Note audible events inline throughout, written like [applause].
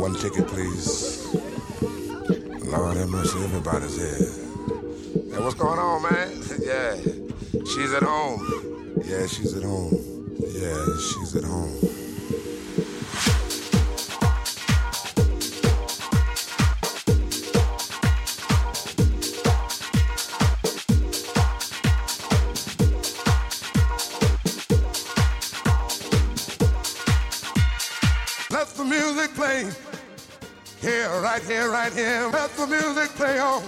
One ticket, please. Lord have mercy, everybody's here. Hey, what's going on, man? [laughs] yeah, she's at home. Yeah, she's at home. Yeah, she's at home. right here. Let the music play on.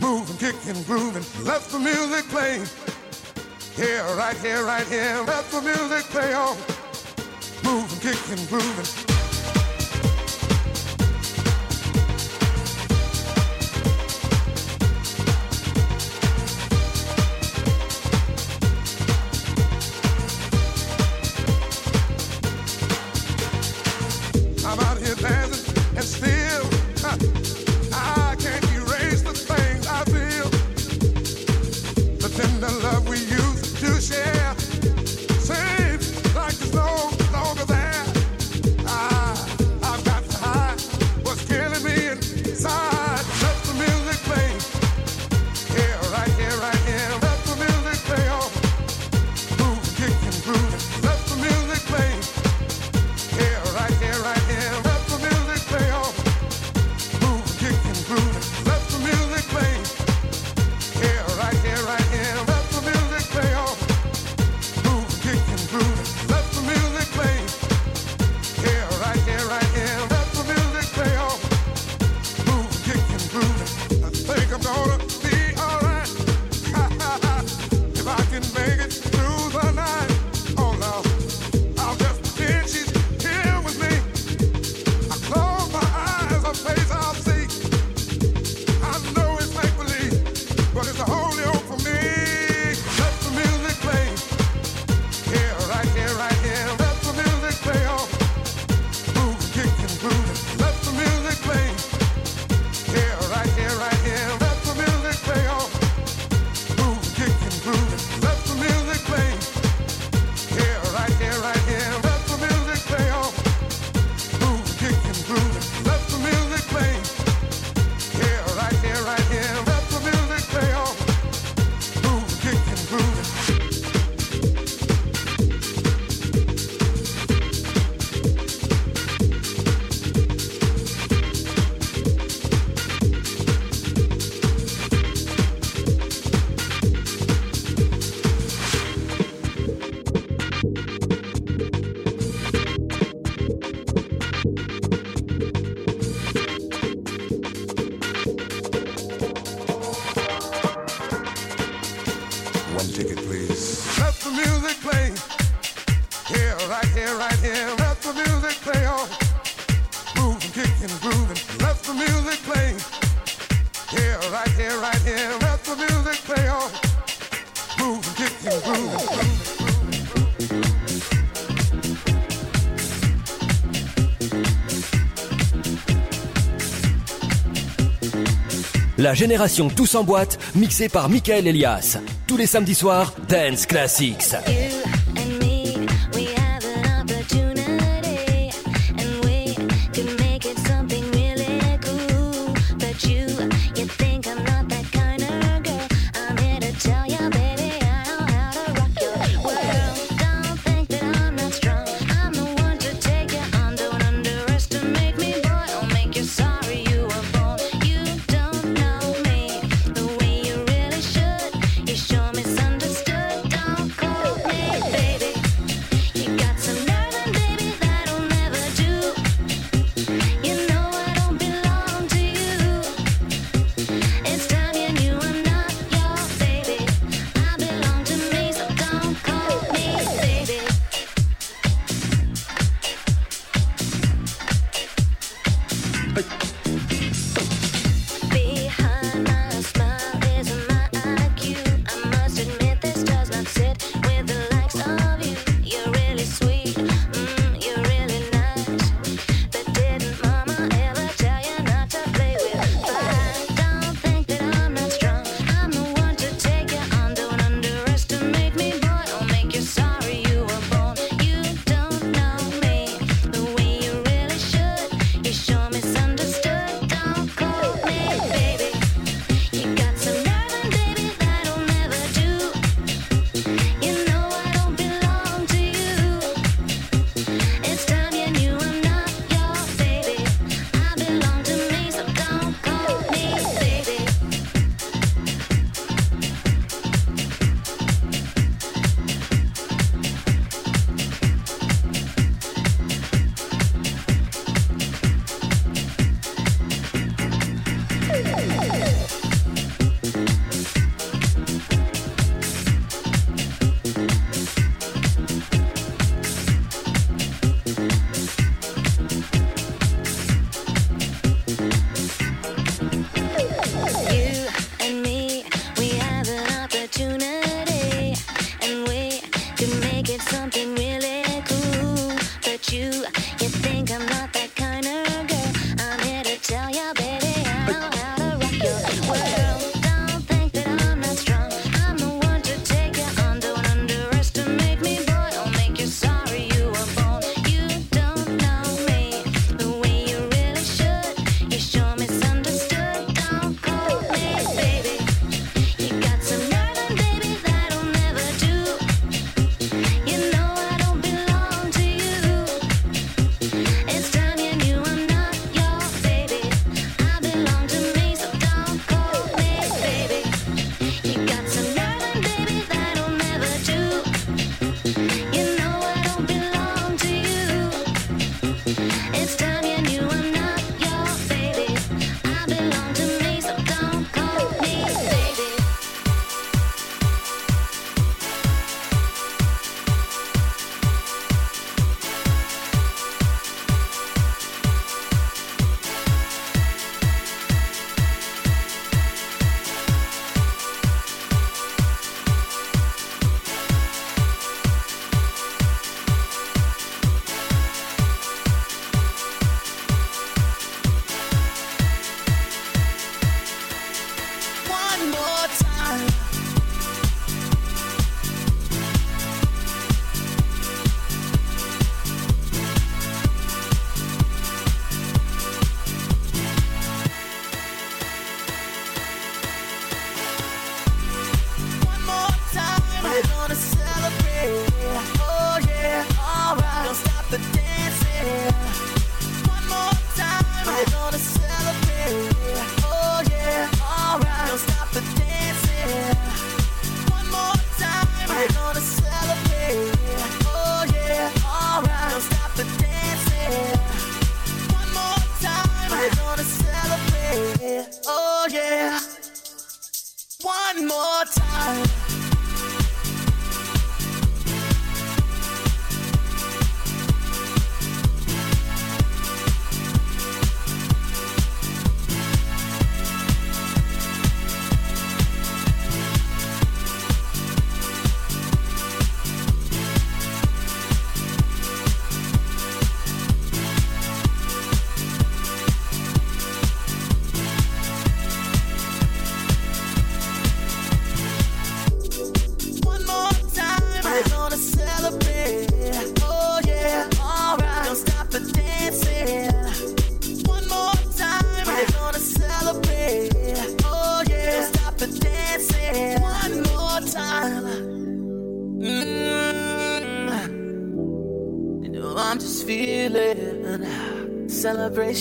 Moving, kicking, grooving. Let the music play. Here, right here, right here. Let the music play on. Moving, kicking, grooving. la génération Tous en boîte, mixée par Michael Elias. Tous les samedis soirs, Dance Classics.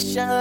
Celebration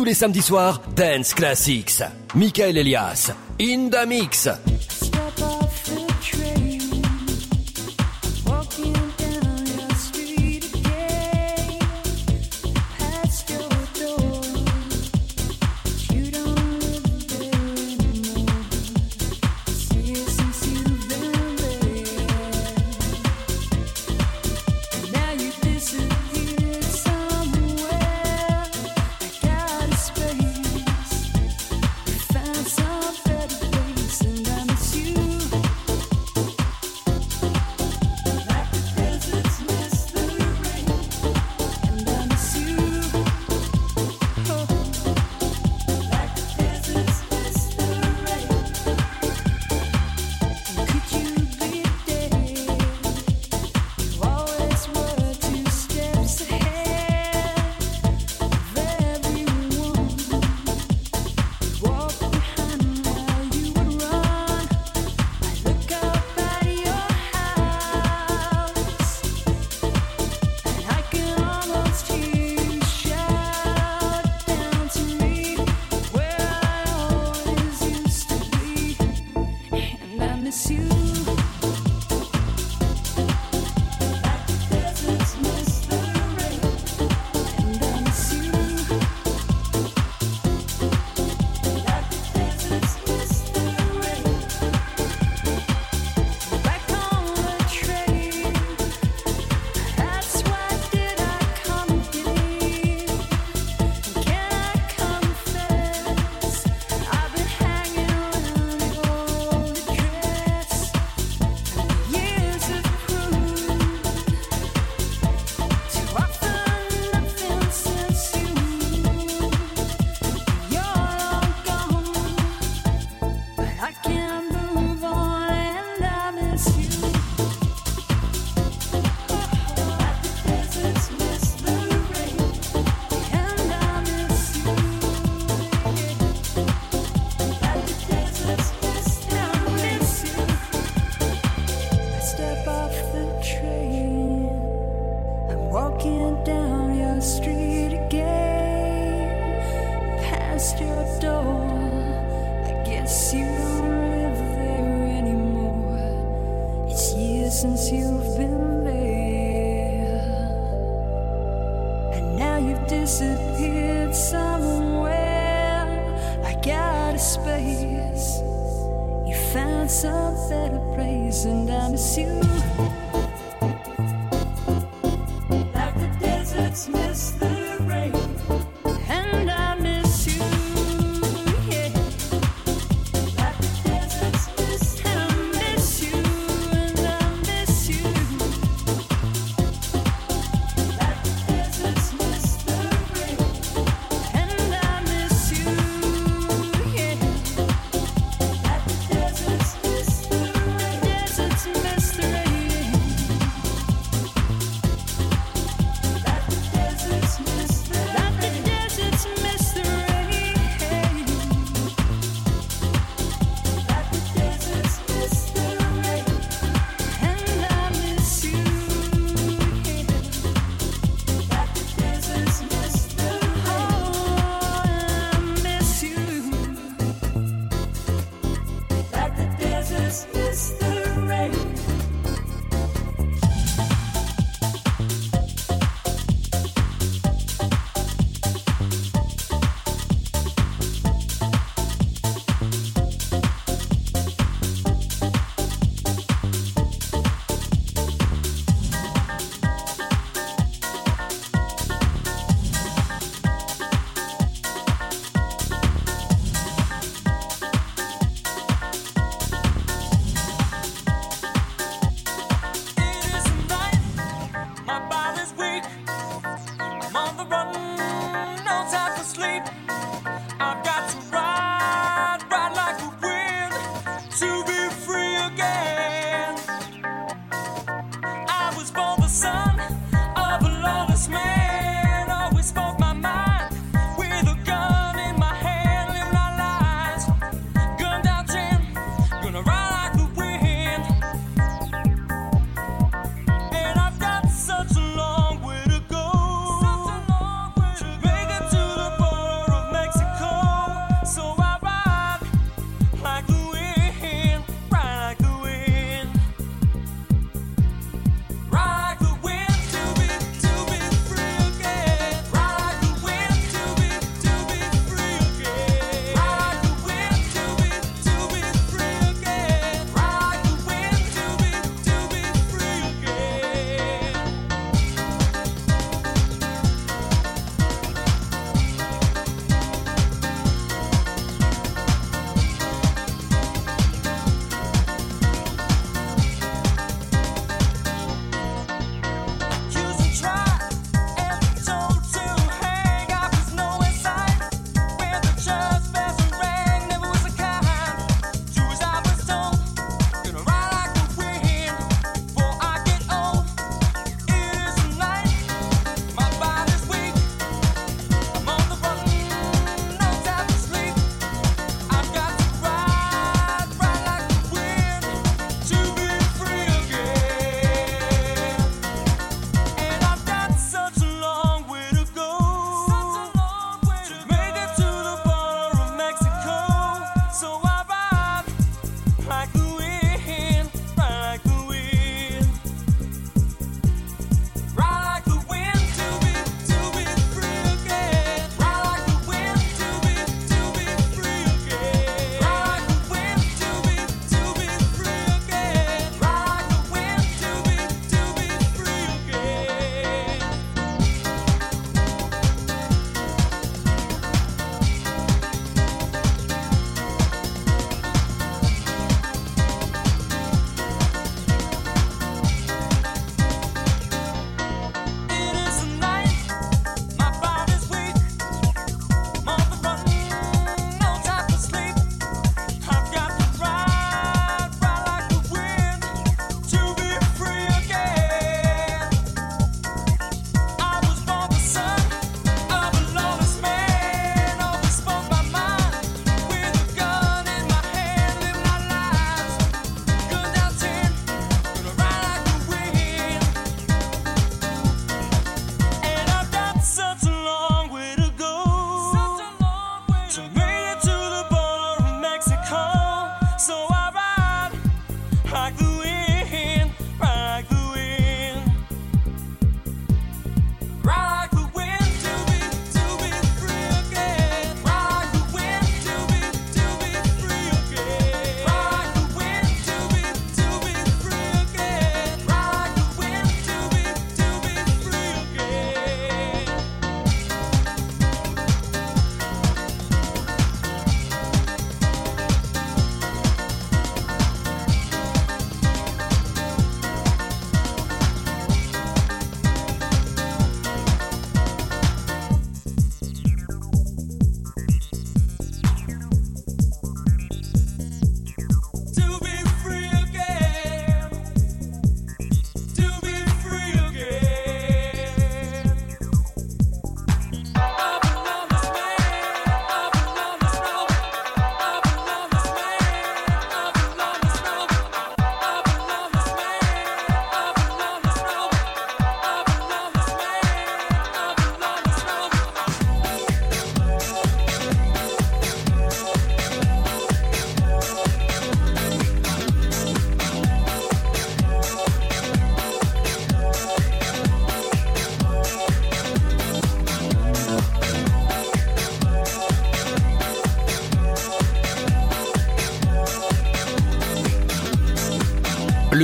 Tous les samedis soirs, Dance Classics. Michael Elias, in mix.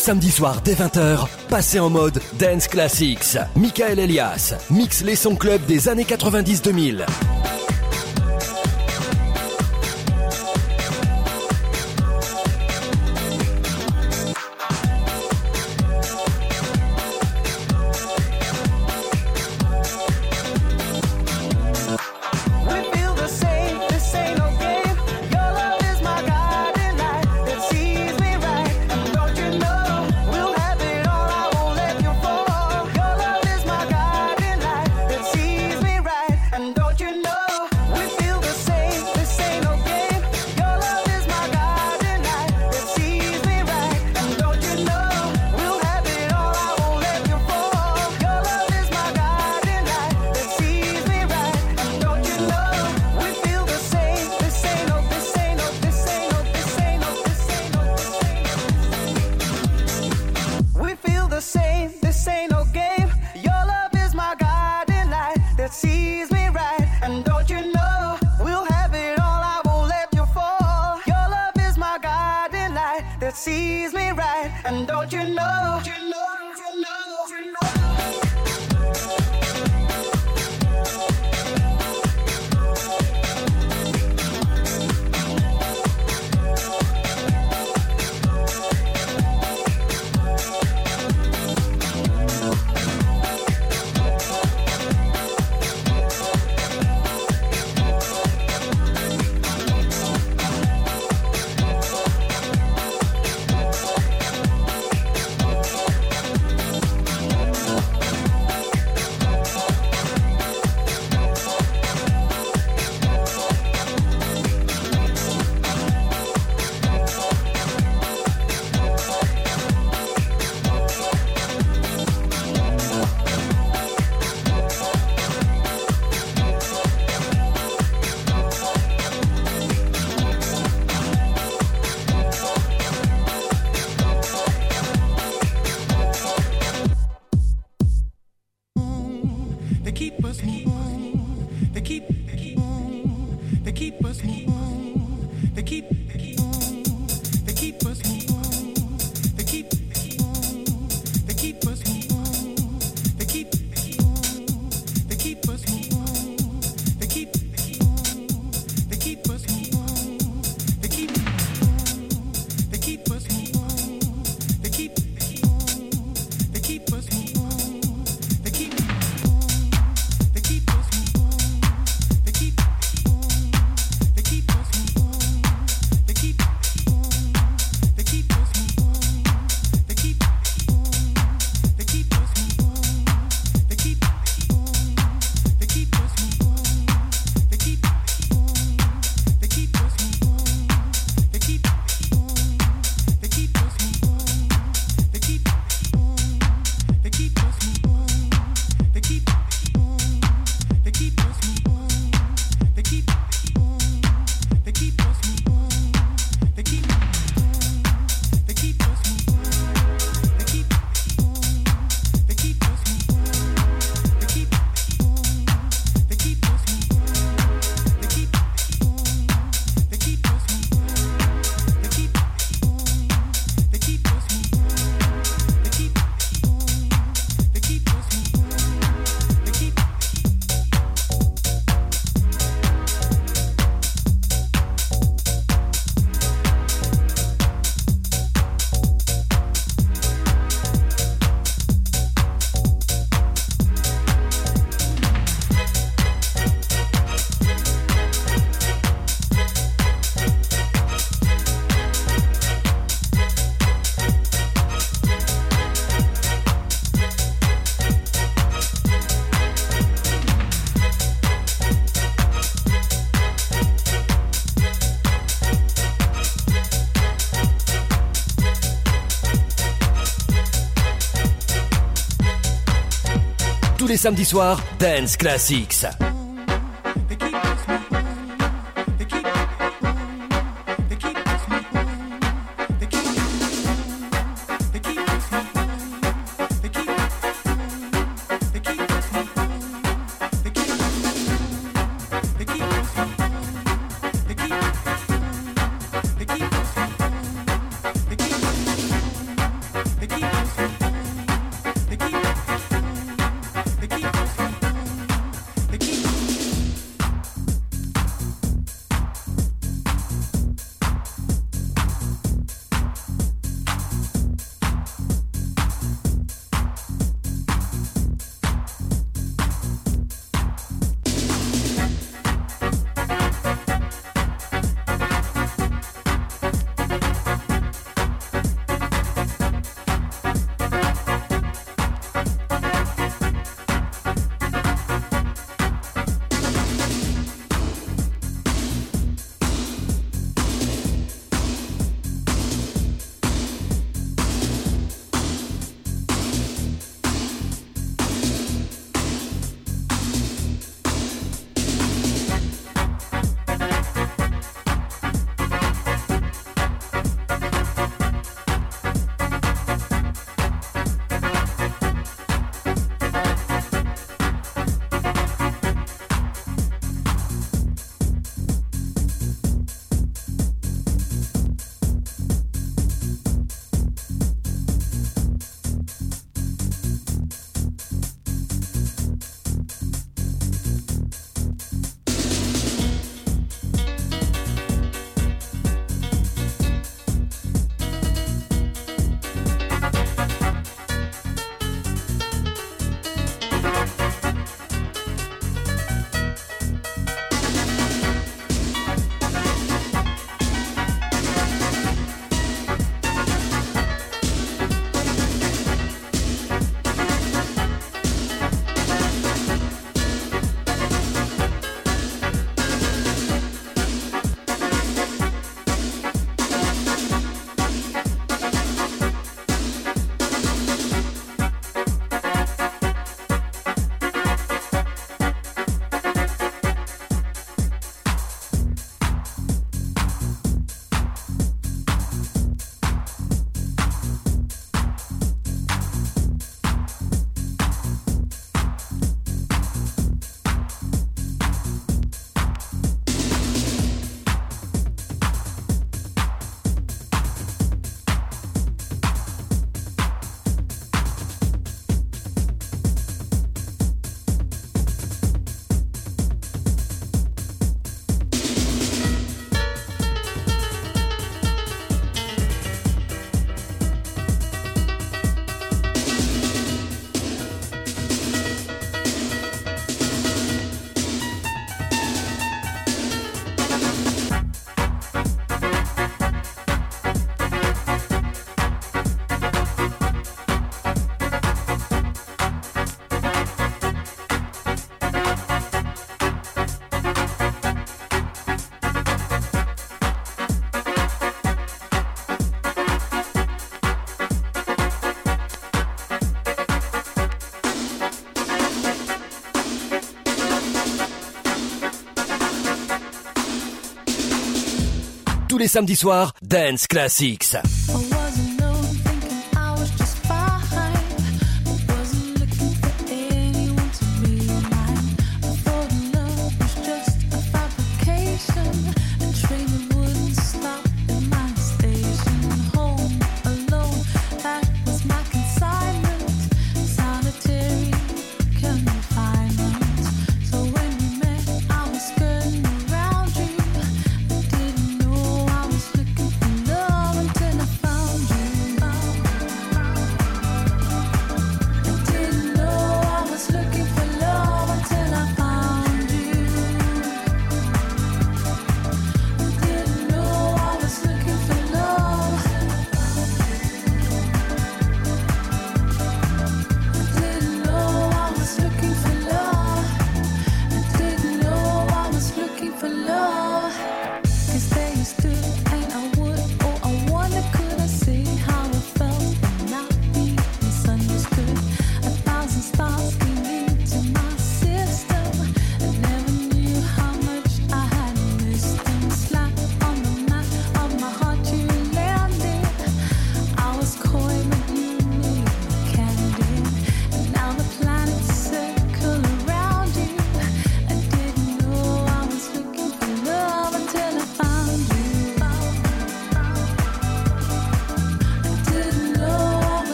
samedi soir dès 20h, passez en mode Dance Classics. Michael Elias mixe les sons club des années 90-2000. les samedis soirs, Dance Classics. Les samedis soirs, Dance Classics.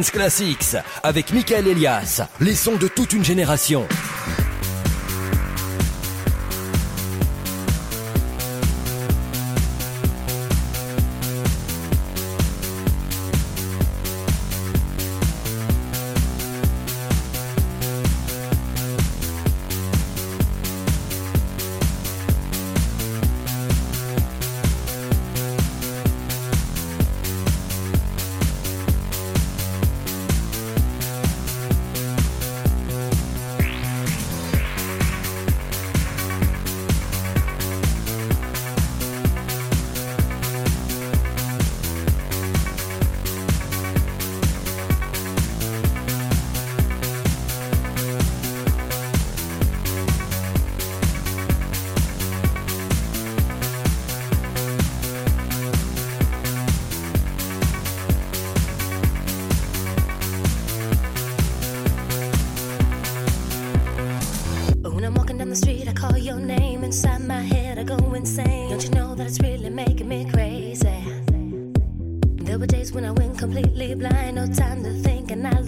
Classics avec Michael Elias, les sons de toute une génération.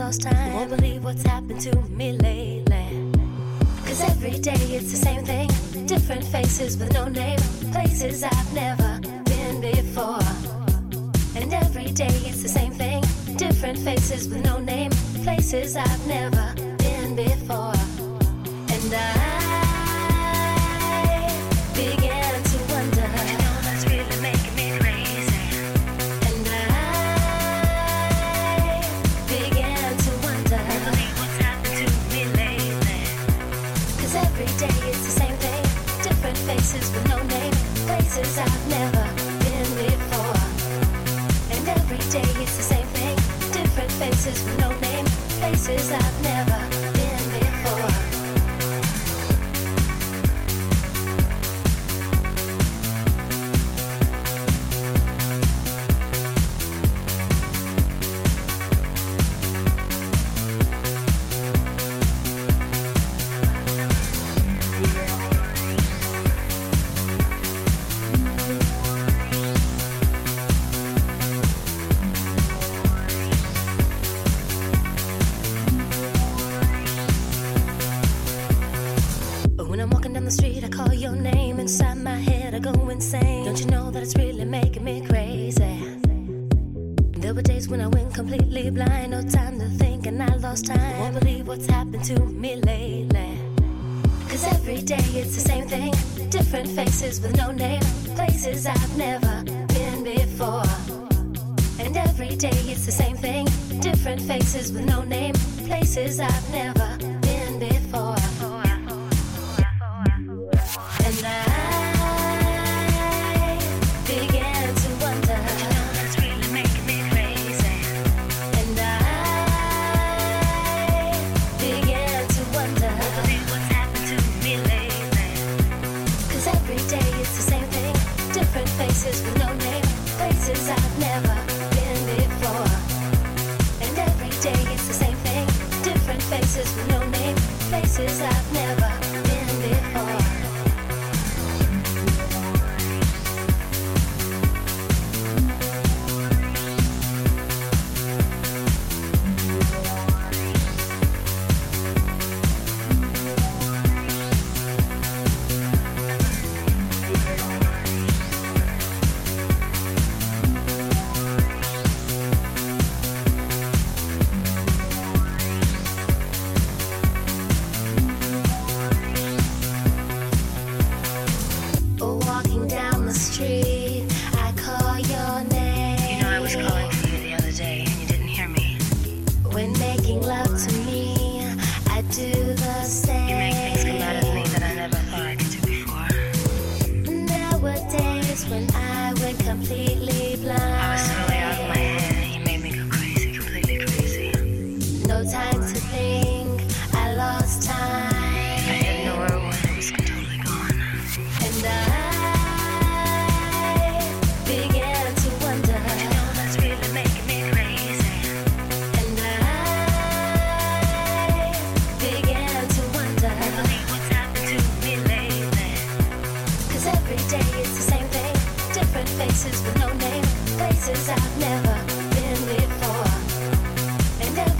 lost time. You won't believe what's happened to me lately. Cause every day it's the same thing. Different faces with no name. Places I've never been before. And every day it's the same thing. Different faces with no name. Places I've never been before. And I. places I've never been before. And every day it's the same thing. Different faces with no name. I've never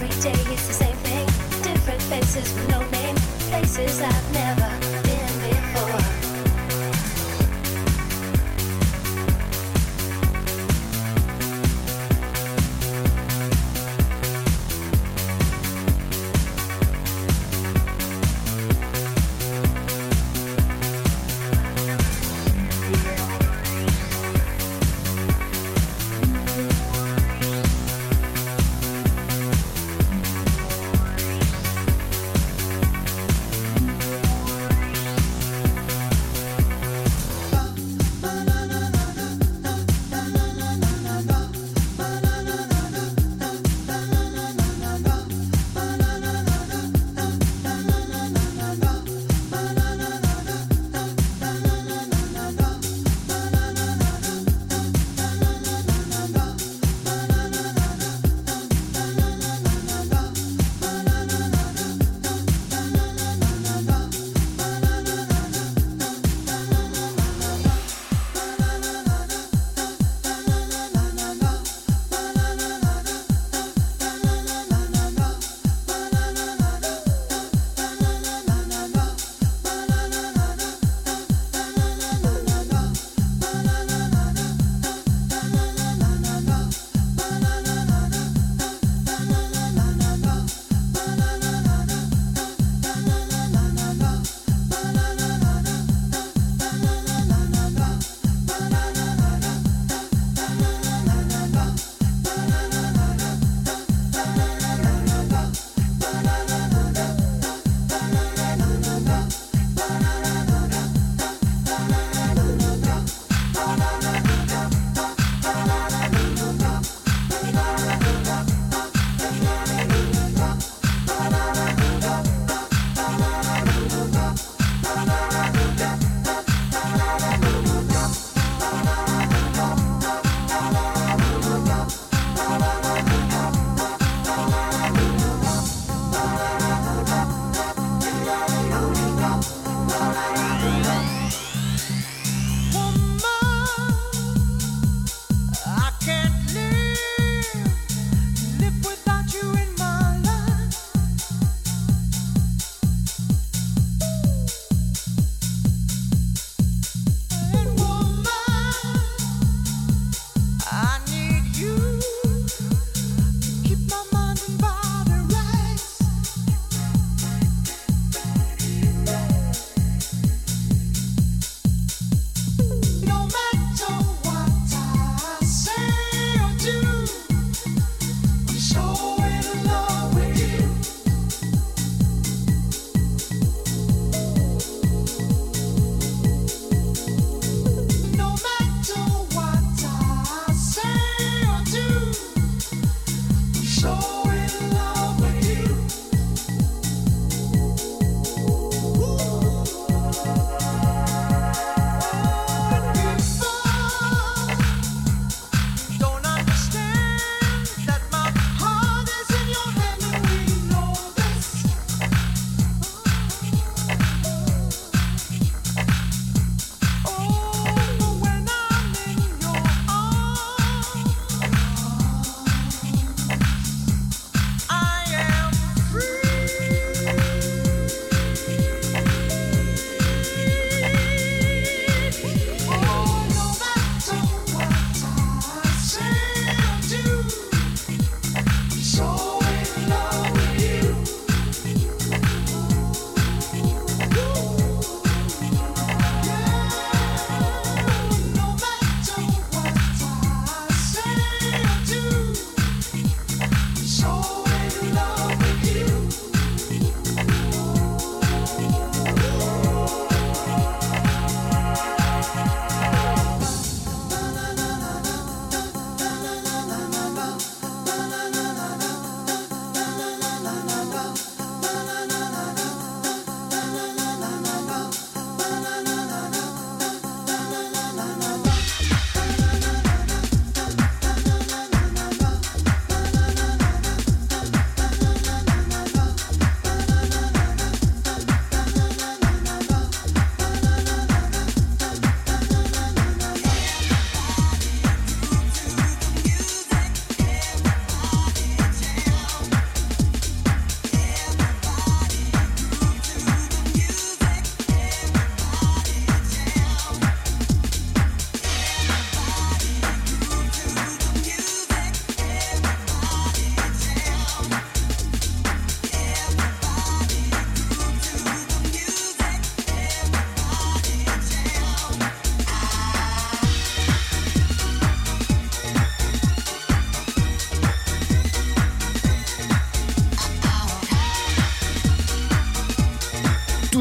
day it's the same thing. Different faces with no name. Places I've never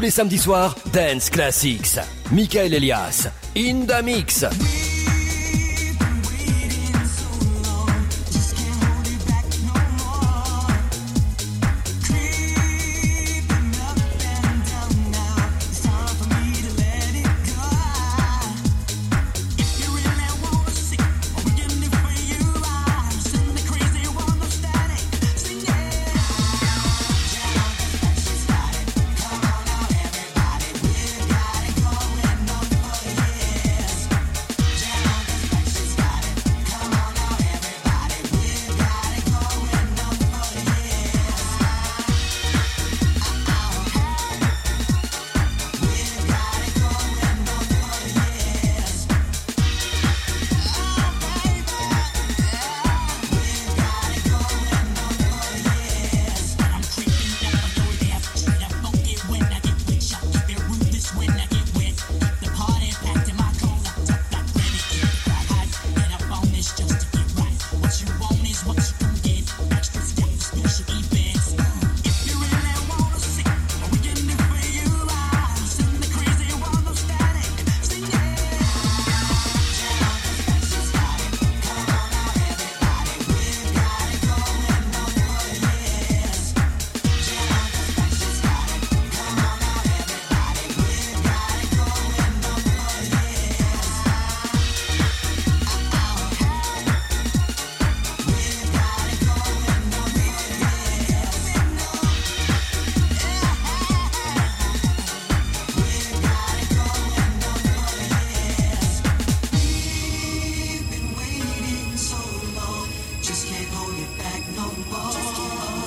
les samedis soirs, Dance Classics. Michael Elias, in the mix. back no more.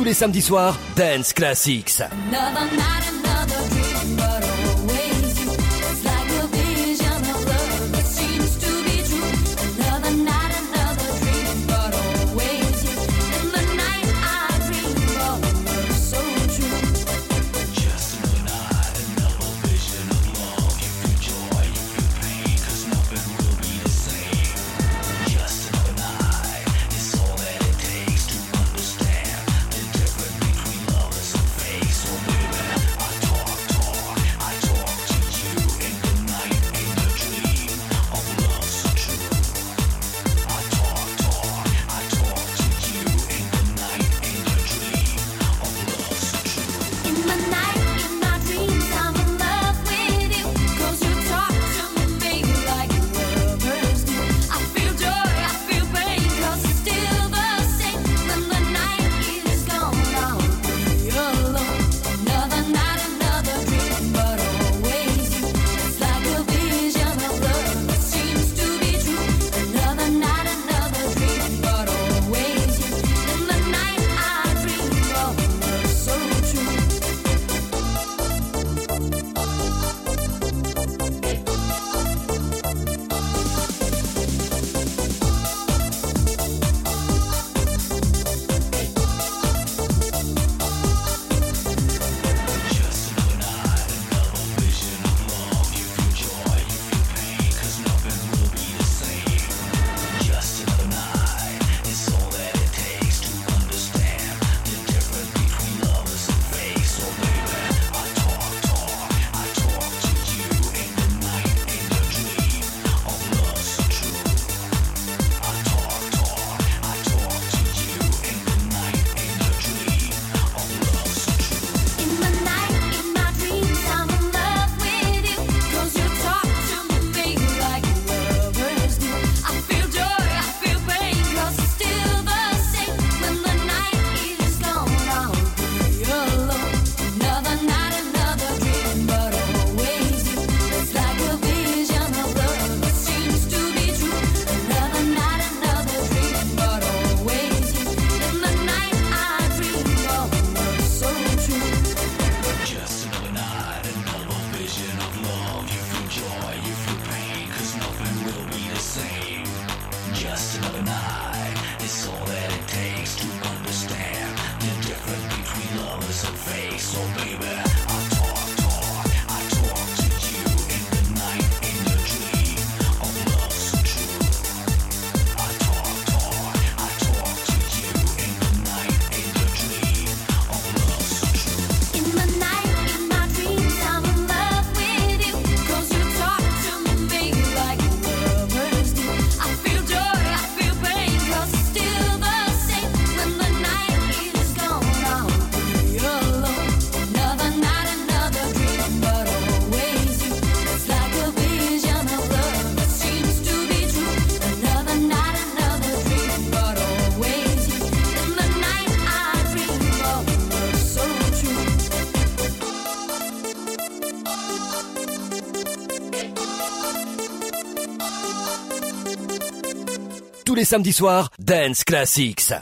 tous les samedis soirs, Dance Classics. les samedis soirs, Dance Classics.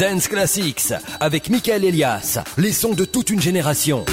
Dance Classics avec Michael Elias, les sons de toute une génération.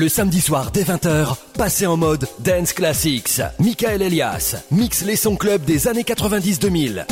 le samedi soir dès 20h, passez en mode Dance Classics. Michael Elias mixe les sons club des années 90-2000.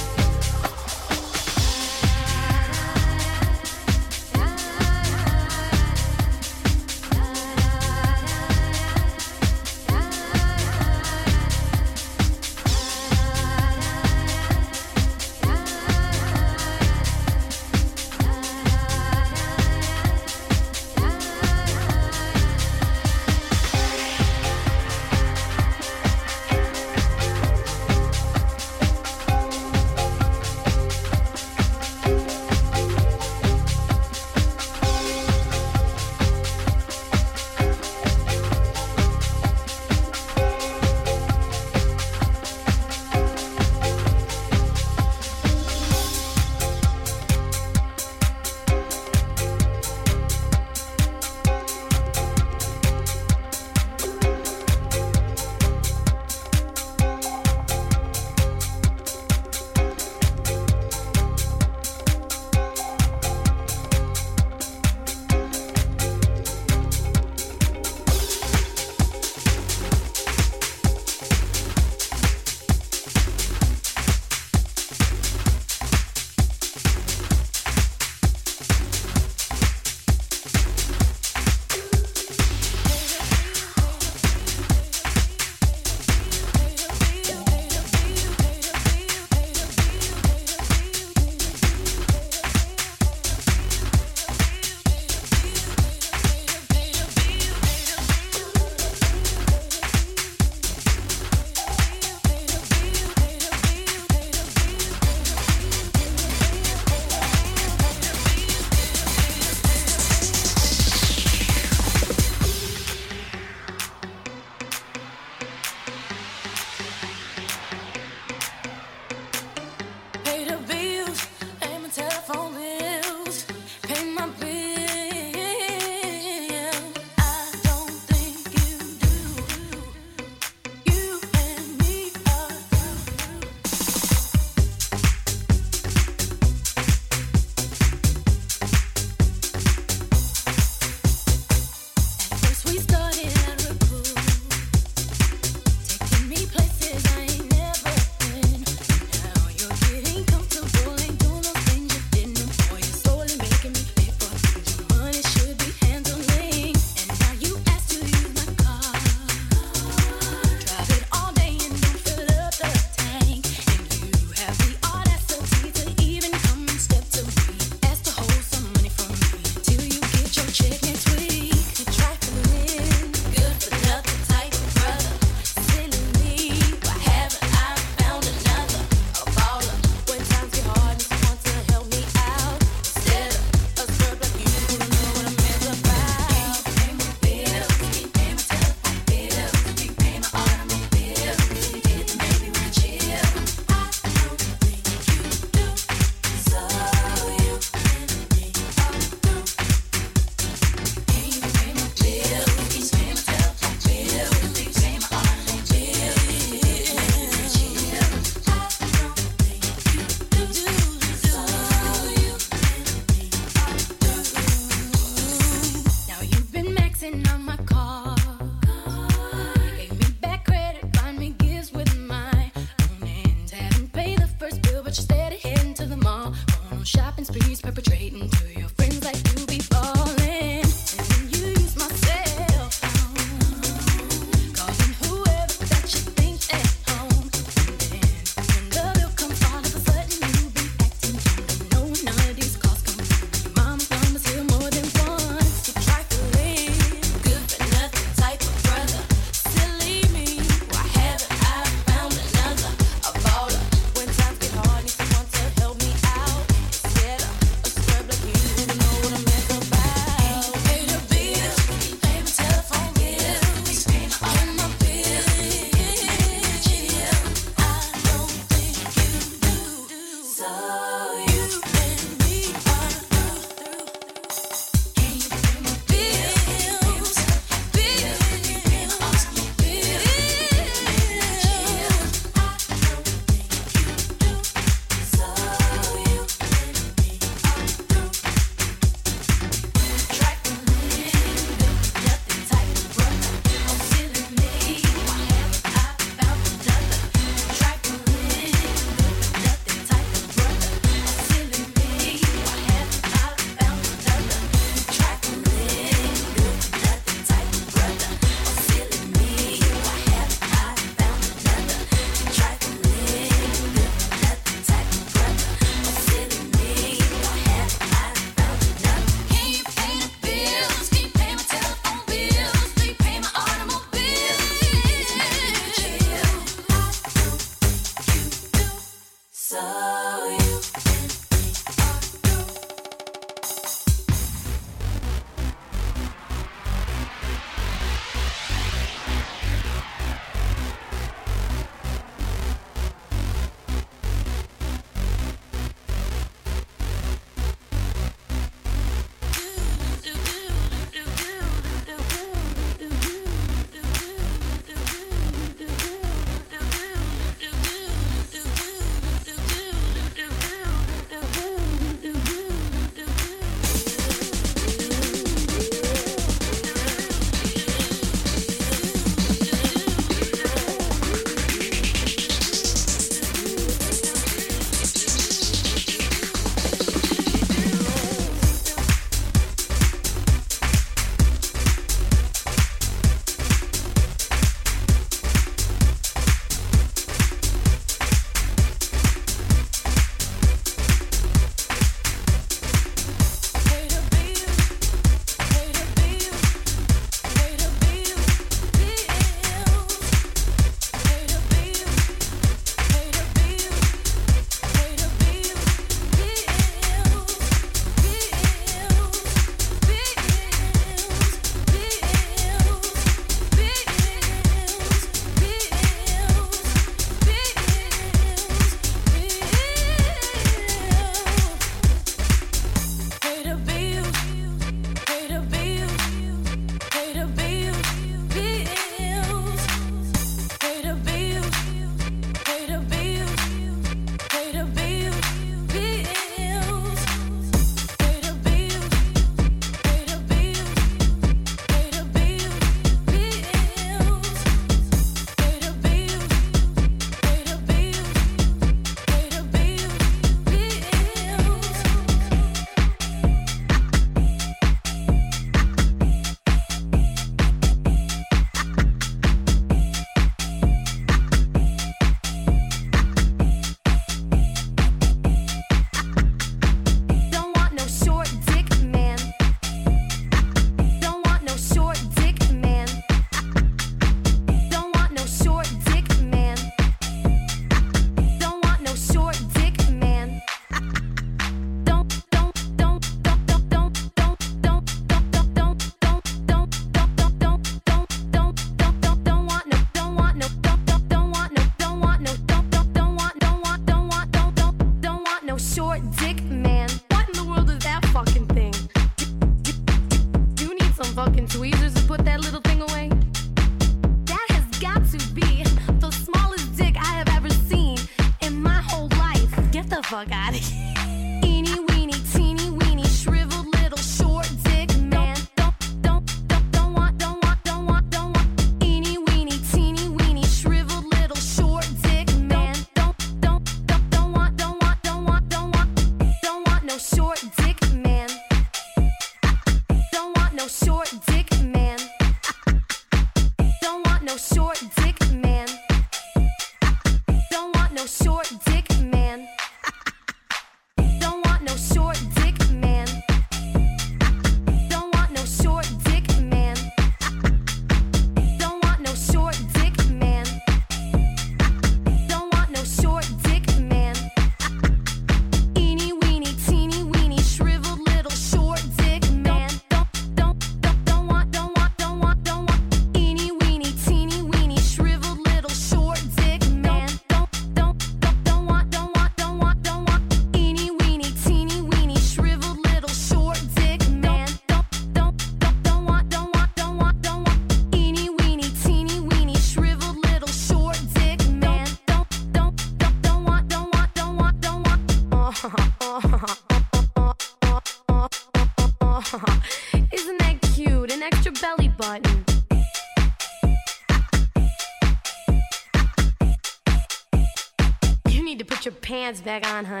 pants back on, honey.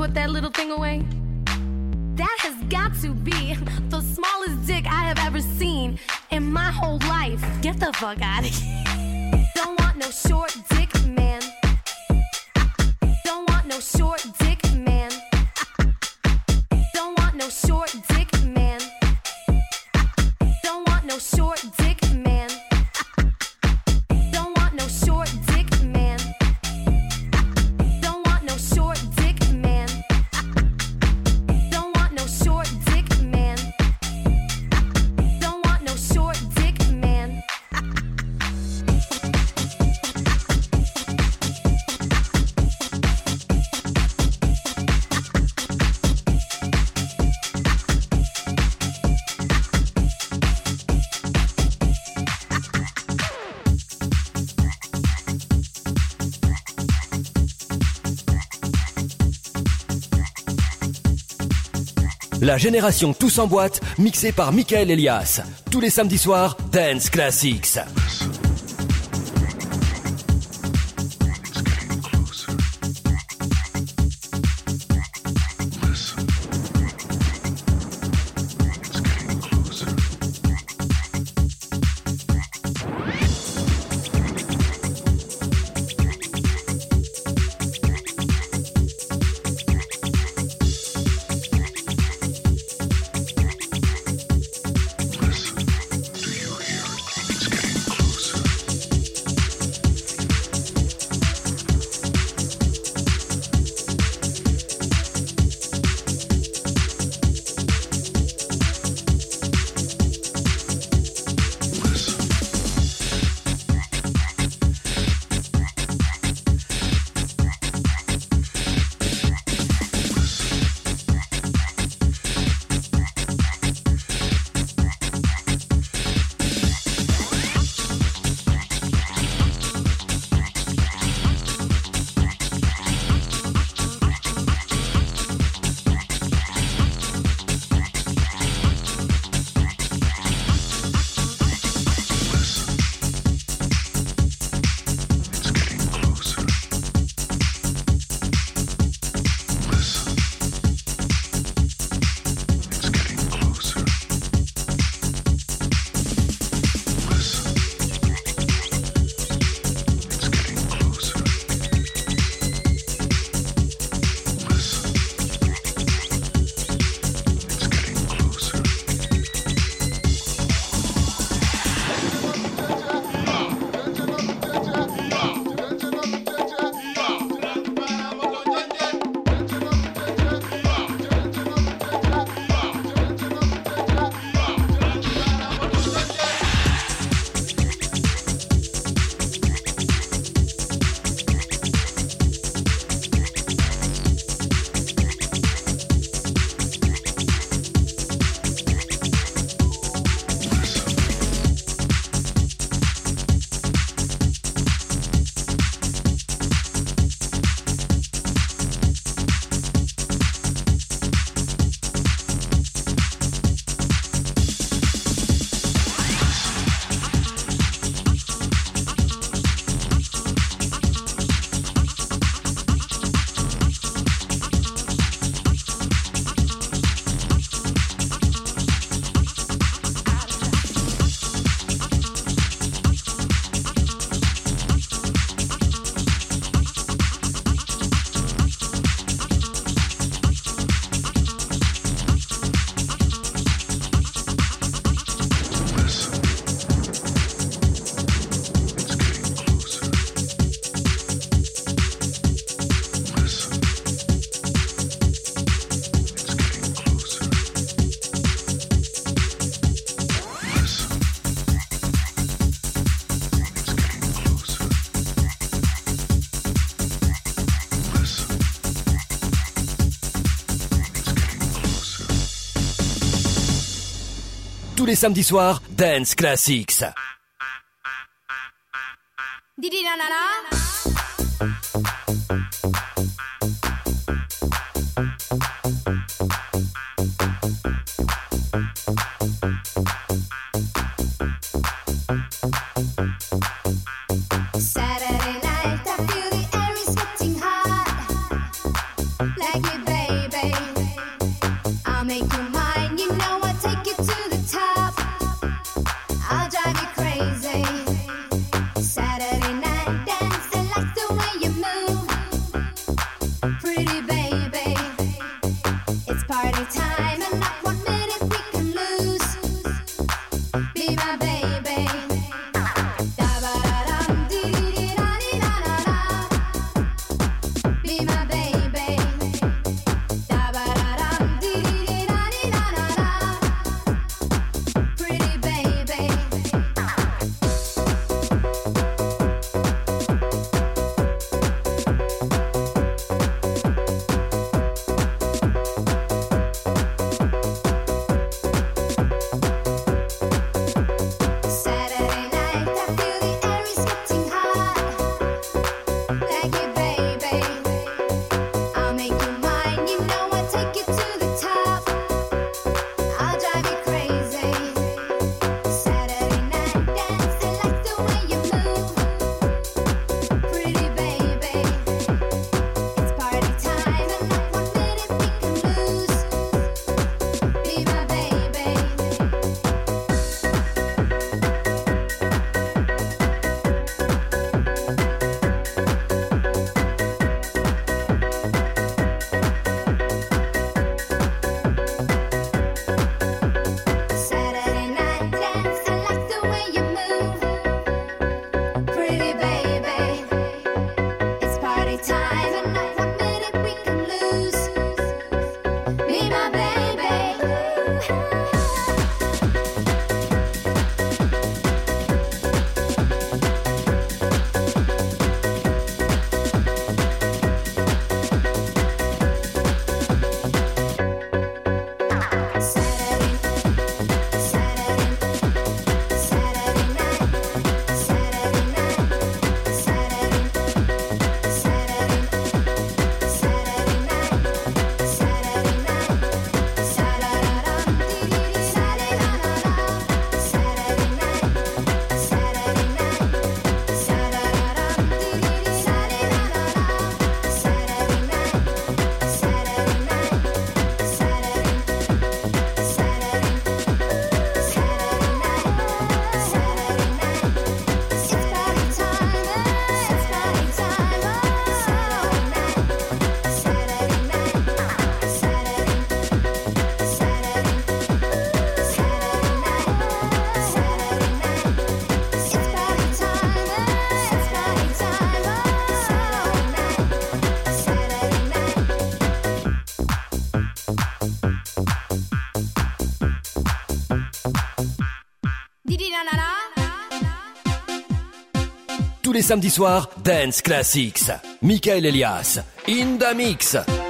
put that little thing away? That has got to be the smallest dick I have ever seen in my whole life. Get the fuck out of here. La génération tous en boîte, mixée par Michael Elias. Tous les samedis soirs, Dance Classics. les samedis soirs, Dance Classics. les samedis soirs, Dance Classics. Michael Elias, In the Mix.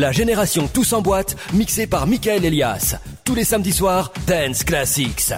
La génération Tous en boîte, mixée par Michael Elias. Tous les samedis soirs, Dance Classics.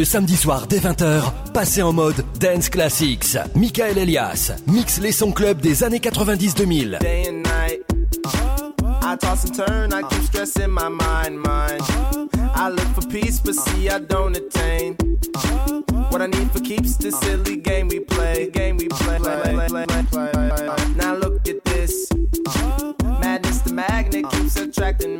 Le samedi soir dès 20h, passez en mode Dance Classics. Michael Elias mixe les sons club des années 90-2000. day and night. I toss and turn, I keep stressing my mind, mind. I look for peace, but see I don't attain. What I need for keeps this silly game we play, game we play. Now look at this. Madness, the magnet keeps attracting me.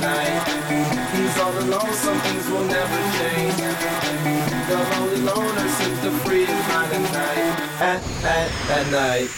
at, at, at night.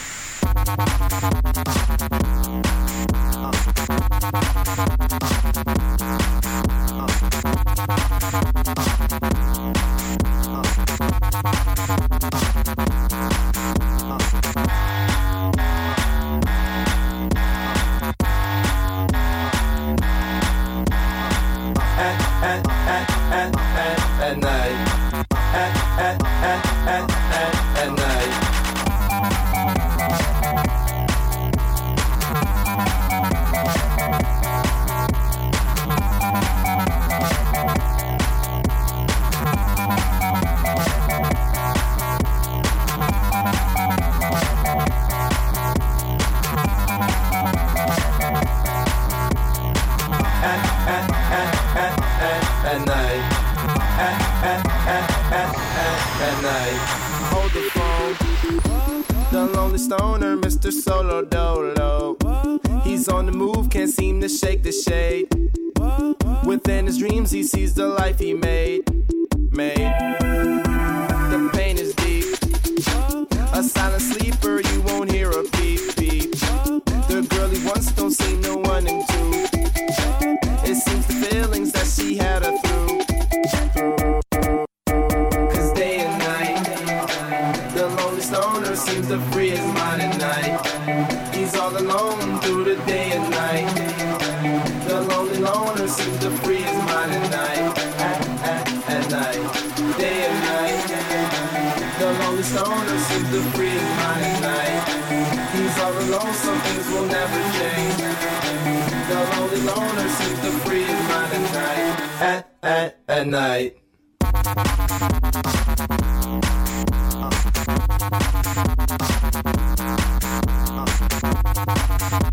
Stoner, Mr. Solo Dolo. He's on the move, can't seem to shake the shade. Within his dreams, he sees the life he made. Made. The pain is deep. A silent sleeper, you won't hear a beep beep. The girl he wants don't see no one in two. It seems the feelings that she had her The lonely stoner seems to free mind night. He's all alone, some things will never change. The lonely loner seems to free mind at night. At, at, at night. at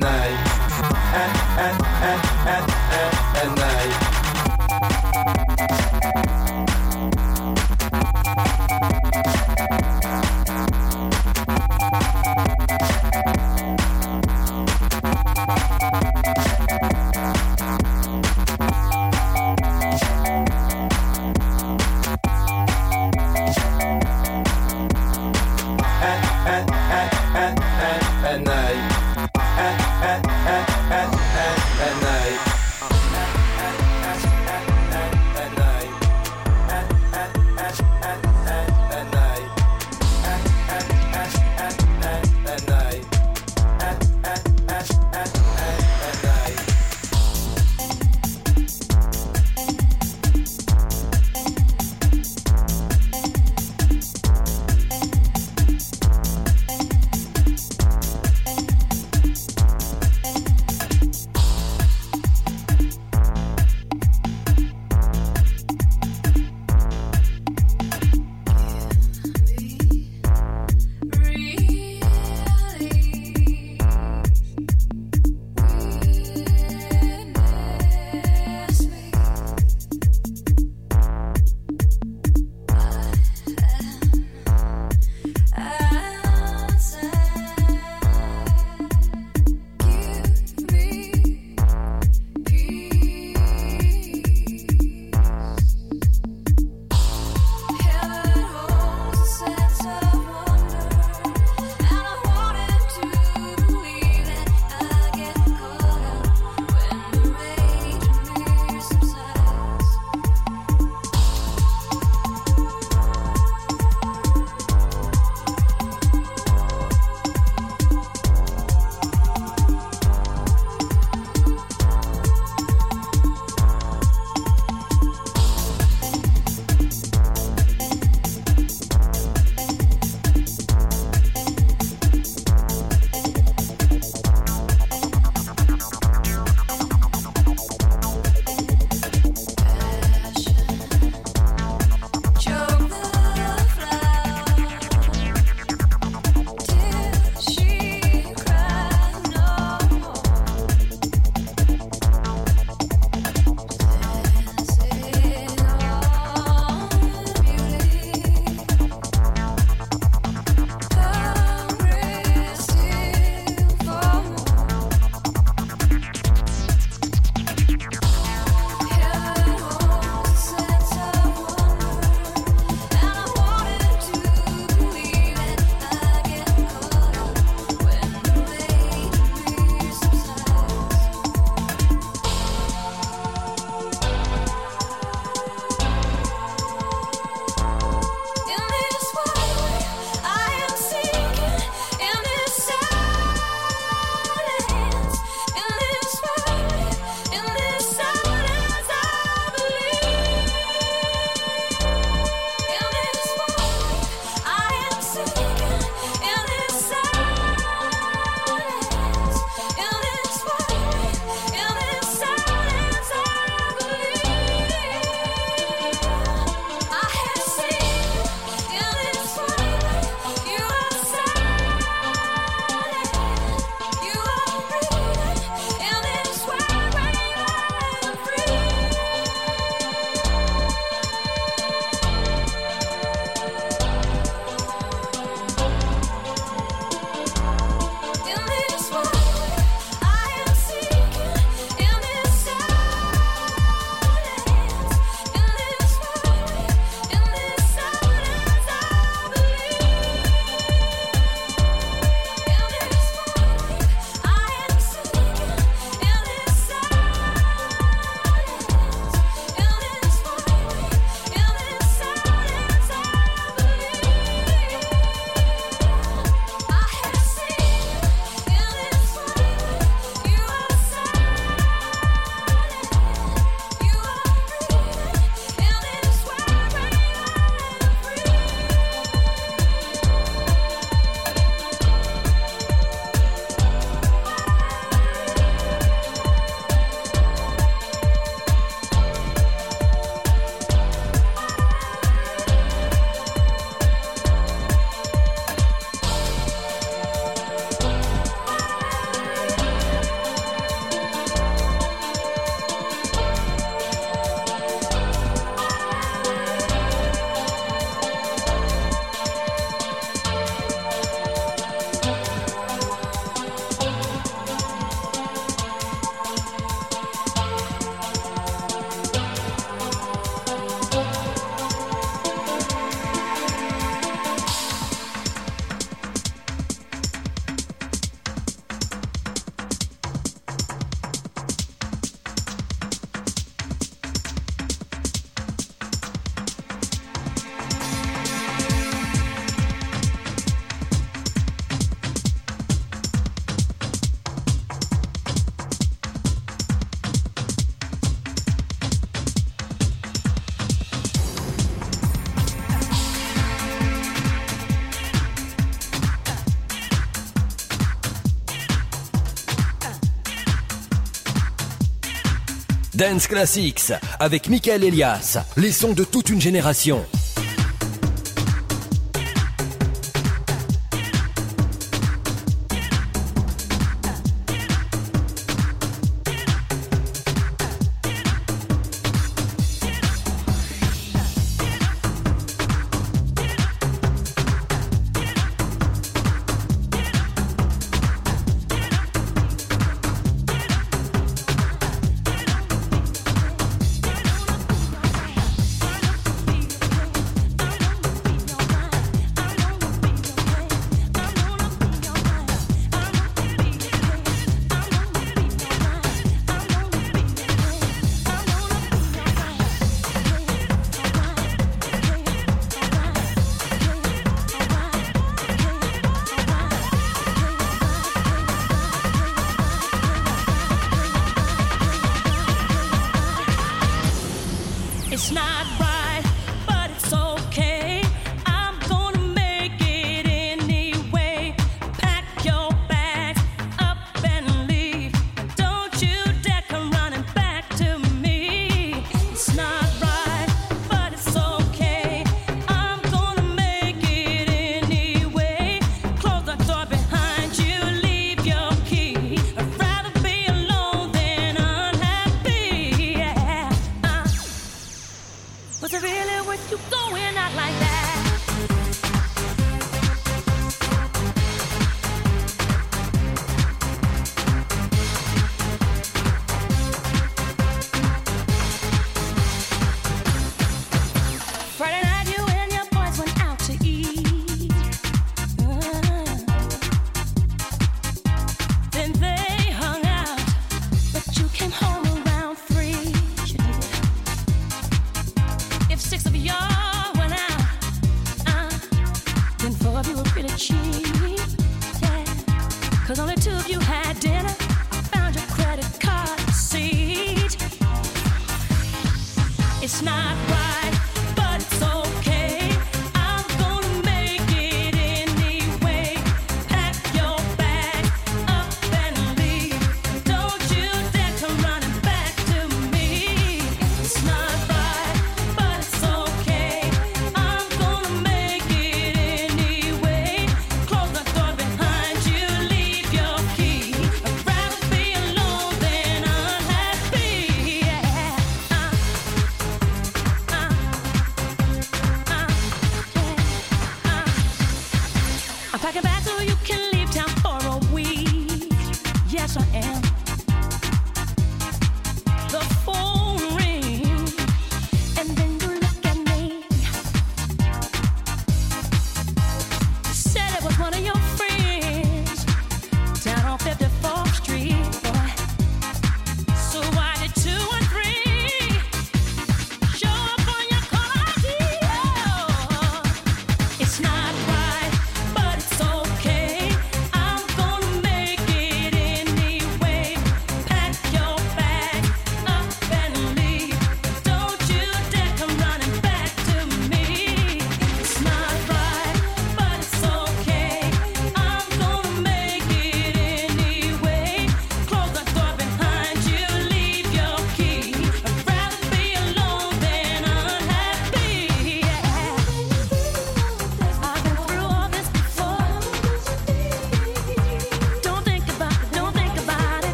night. Dance Classics avec Michael Elias, les sons de toute une génération.